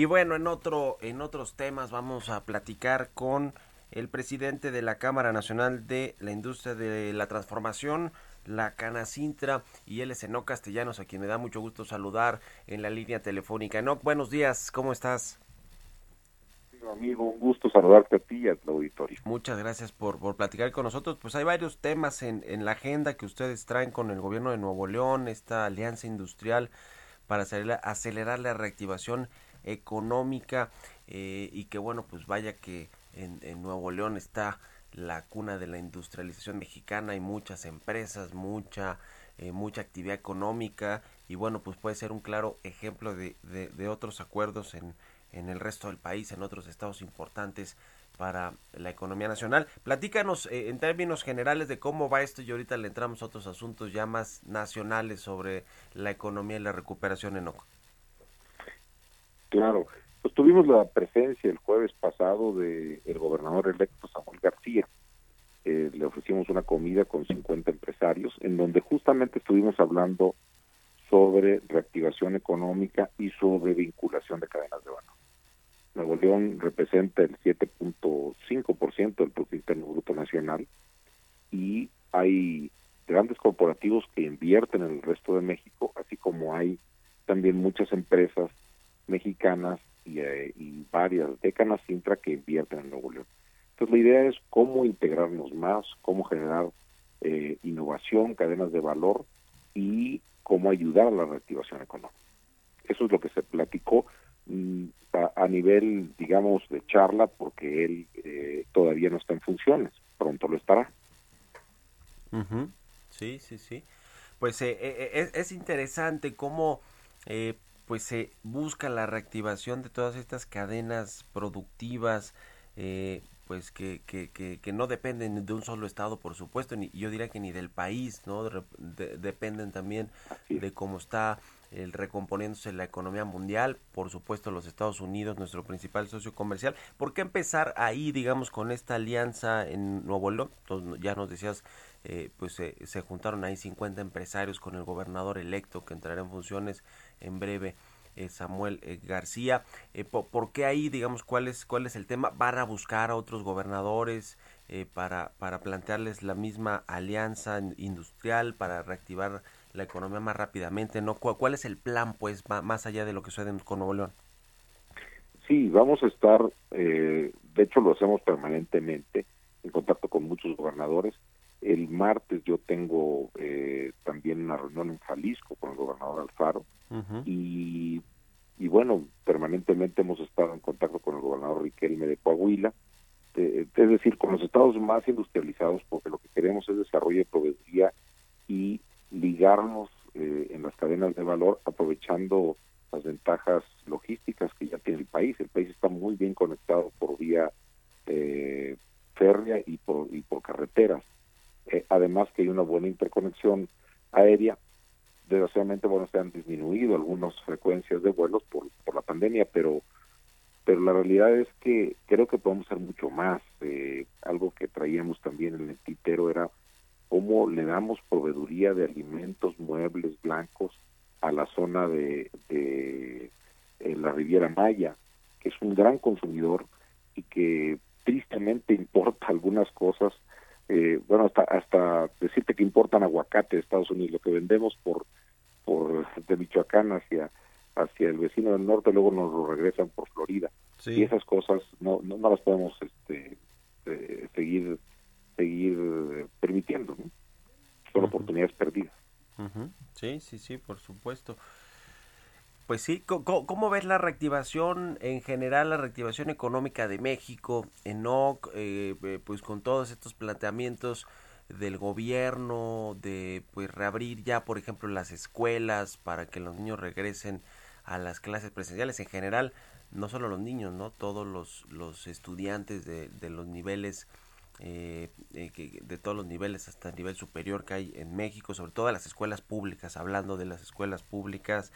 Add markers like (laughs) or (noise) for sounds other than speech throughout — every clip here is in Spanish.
Y bueno, en otro en otros temas vamos a platicar con el presidente de la Cámara Nacional de la Industria de la Transformación, la Canacintra, y él es Enoc Castellanos, a quien me da mucho gusto saludar en la línea telefónica. Enoc, buenos días, ¿cómo estás? Amigo, un gusto saludarte a ti y auditorio. Muchas gracias por, por platicar con nosotros. Pues hay varios temas en, en la agenda que ustedes traen con el gobierno de Nuevo León, esta alianza industrial para acelerar, acelerar la reactivación económica eh, y que bueno, pues vaya que en, Nuevo León está la cuna de la industrialización mexicana, hay muchas empresas, mucha, eh, mucha actividad económica y bueno, pues puede ser un claro ejemplo de, de, otros acuerdos en, en el resto del país, en otros estados importantes para la economía nacional. Platícanos eh, en términos generales de cómo va esto y ahorita le entramos a otros asuntos ya más nacionales sobre la economía y la recuperación en. Claro, pues tuvimos la presencia el jueves pasado de el gobernador electo Samuel García. Eh, le ofrecimos una comida con 50 empresarios, en donde justamente estuvimos hablando sobre reactivación económica y sobre vinculación de cadenas de valor. Nuevo León representa el 7.5% del Producto Interno Bruto Nacional y hay grandes corporativos que invierten en el resto de México, así como hay también muchas empresas mexicanas eh, y, varias de Canacintra que invierten en Nuevo León. Entonces la idea es cómo integrarnos más, cómo generar eh, innovación, cadenas de valor y cómo ayudar a la reactivación económica. Eso es lo que se platicó mm, a, nivel, digamos, de charla, porque él eh, todavía no está en funciones, pronto lo estará. Sí, sí, sí. Pues es, es, interesante cómo pues se busca la reactivación de todas estas cadenas productivas, eh, pues que, que, que, no dependen de un solo estado, por supuesto, ni yo diría que ni del país, ¿no? dependen también de cómo está el recomponiéndose la economía mundial, por supuesto los Estados Unidos, nuestro principal socio comercial. ¿Por qué empezar ahí, digamos, con esta alianza en Nuevo León? ya nos decías, eh, pues se juntaron ahí 50 empresarios con el gobernador electo que entrará en funciones en breve eh, Samuel eh, García. Eh, por, qué ahí, digamos, cuál es, cuál es el tema? ¿Van a buscar a otros gobernadores para, para plantearles la misma alianza industrial para reactivar la economía más rápidamente? ¿no? ¿Cuál, es el plan, pues, más allá de lo que sucede con Nuevo León? Sí, vamos a estar, de hecho lo hacemos permanentemente, en contacto con muchos gobernadores. El martes yo tengo también una reunión en Jalisco con el gobernador Alfaro y, y bueno, permanentemente hemos estado en contacto con el gobernador Riquelme de Coahuila, es decir, con los estados más industrializados, porque lo que queremos es desarrollo de proveeduría y ligarnos eh, en las cadenas de valor aprovechando las ventajas logísticas que ya tiene el país. El país está muy bien conectado por vía eh, férrea y por, y por carreteras. Eh, además que hay una buena interconexión aérea desgraciadamente, bueno, se han disminuido algunas frecuencias de vuelos por, por la pandemia, pero pero la realidad es que creo que podemos hacer mucho más. Eh, algo que traíamos también en el tintero era cómo le damos proveeduría de alimentos, muebles blancos a la zona de, de la Riviera Maya, que es un gran consumidor y que tristemente (laughs) importa algunas cosas eh, bueno, hasta, hasta decirte que importan aguacate de Estados Unidos, lo que vendemos por, por de Michoacán hacia, hacia el vecino del norte, luego nos lo regresan por Florida. Y esas cosas no, no, las podemos este, eh, seguir seguir permitiendo, Son oportunidades perdidas. Sí, sí, sí, por supuesto. Pues sí, ¿cómo, ves la reactivación en general, la reactivación económica de México, ENOC, eh, eh, pues con todos estos planteamientos del gobierno de pues reabrir ya, por ejemplo, las escuelas para que los niños regresen a las clases presenciales en general, no solo los niños, ¿no? Todos los, los estudiantes de, de los niveles eh, eh de todos los niveles hasta el nivel superior que hay en México, sobre todo las escuelas públicas, hablando de las escuelas públicas,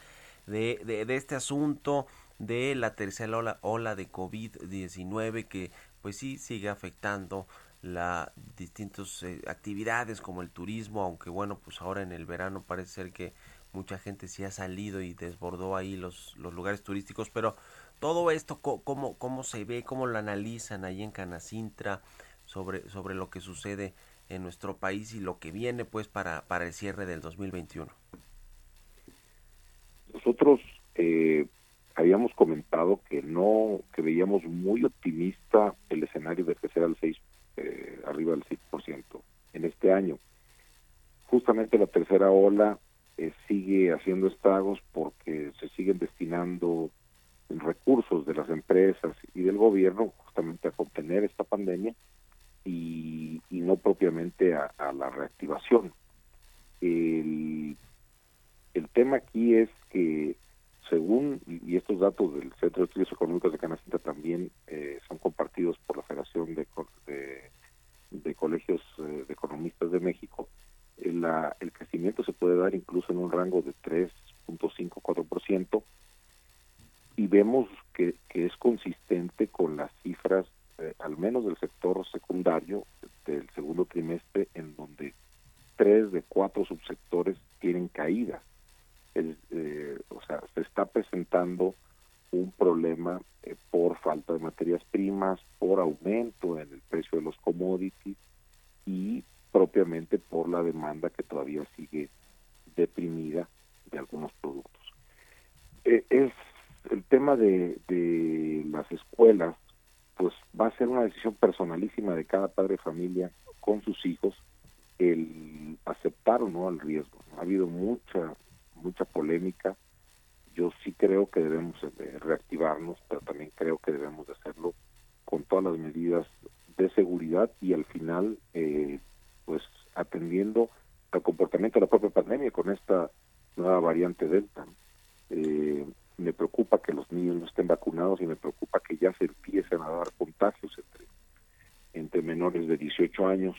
de, de, este asunto de la tercera ola, ola de COVID-19 que pues sí sigue afectando las distintas eh, actividades como el turismo, aunque bueno, pues ahora en el verano parece ser que mucha gente sí ha salido y desbordó ahí los, los lugares turísticos, pero todo esto, ¿cómo, ¿cómo se ve, cómo lo analizan ahí en Canacintra sobre, sobre lo que sucede en nuestro país y lo que viene pues para, para el cierre del 2021? Nosotros eh, habíamos comentado que no, que veíamos muy optimista el escenario de crecer al 6, eh, arriba del 6% en este año. Justamente la tercera ola eh, sigue haciendo estragos porque se siguen destinando recursos de las empresas y del gobierno justamente a contener esta pandemia y, no propiamente a, la reactivación. El, tema aquí es que según, y estos datos del Centro de Estudios Económicos de Canacinta también eh, son compartidos por la Federación de, Colegios eh, de Economistas de México, el, el crecimiento se puede dar incluso en un rango de 3.5-4%, y vemos que, es consistente con las cifras, eh, al menos del sector secundario, del segundo trimestre, en donde tres de cuatro subsectores tienen caídas. Eh, o sea, se está presentando un problema eh, por falta de materias primas, por aumento en el precio de los commodities y propiamente por la demanda que todavía sigue deprimida de algunos productos. es el tema de, de las escuelas, ser una decisión personalísima de cada padre de familia con sus hijos el aceptar o no el riesgo. Ha habido mucha mucha polémica. Yo sí creo que debemos reactivarnos, pero también creo que debemos de hacerlo con todas las medidas de seguridad y al final, eh, pues atendiendo al comportamiento de la propia pandemia con esta nueva variante Delta. Preocupa que los niños no estén vacunados y me preocupa que ya se empiecen a dar contagios entre, entre menores de 18 años.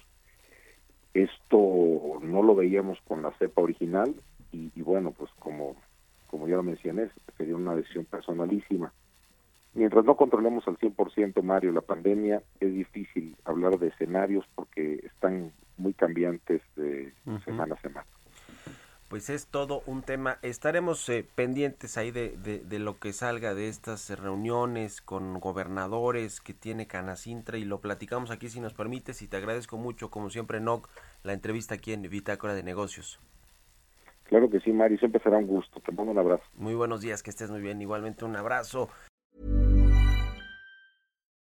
Esto no lo veíamos con la cepa original y, bueno, pues como, como ya lo mencioné, sería una decisión personalísima. Mientras no controlemos al 100%, Mario, la pandemia, es difícil hablar de escenarios porque están muy cambiantes de semana a semana pues es todo un tema. Estaremos eh, pendientes ahí de, de, lo que salga de estas reuniones con gobernadores que tiene Canacintra y lo platicamos aquí si nos permites y te agradezco mucho, como siempre, Noc, la entrevista aquí en Bitácora de Negocios. Claro que sí, Mari, siempre será un gusto. Te mando un abrazo. Muy buenos días, que estés muy bien. Igualmente un abrazo.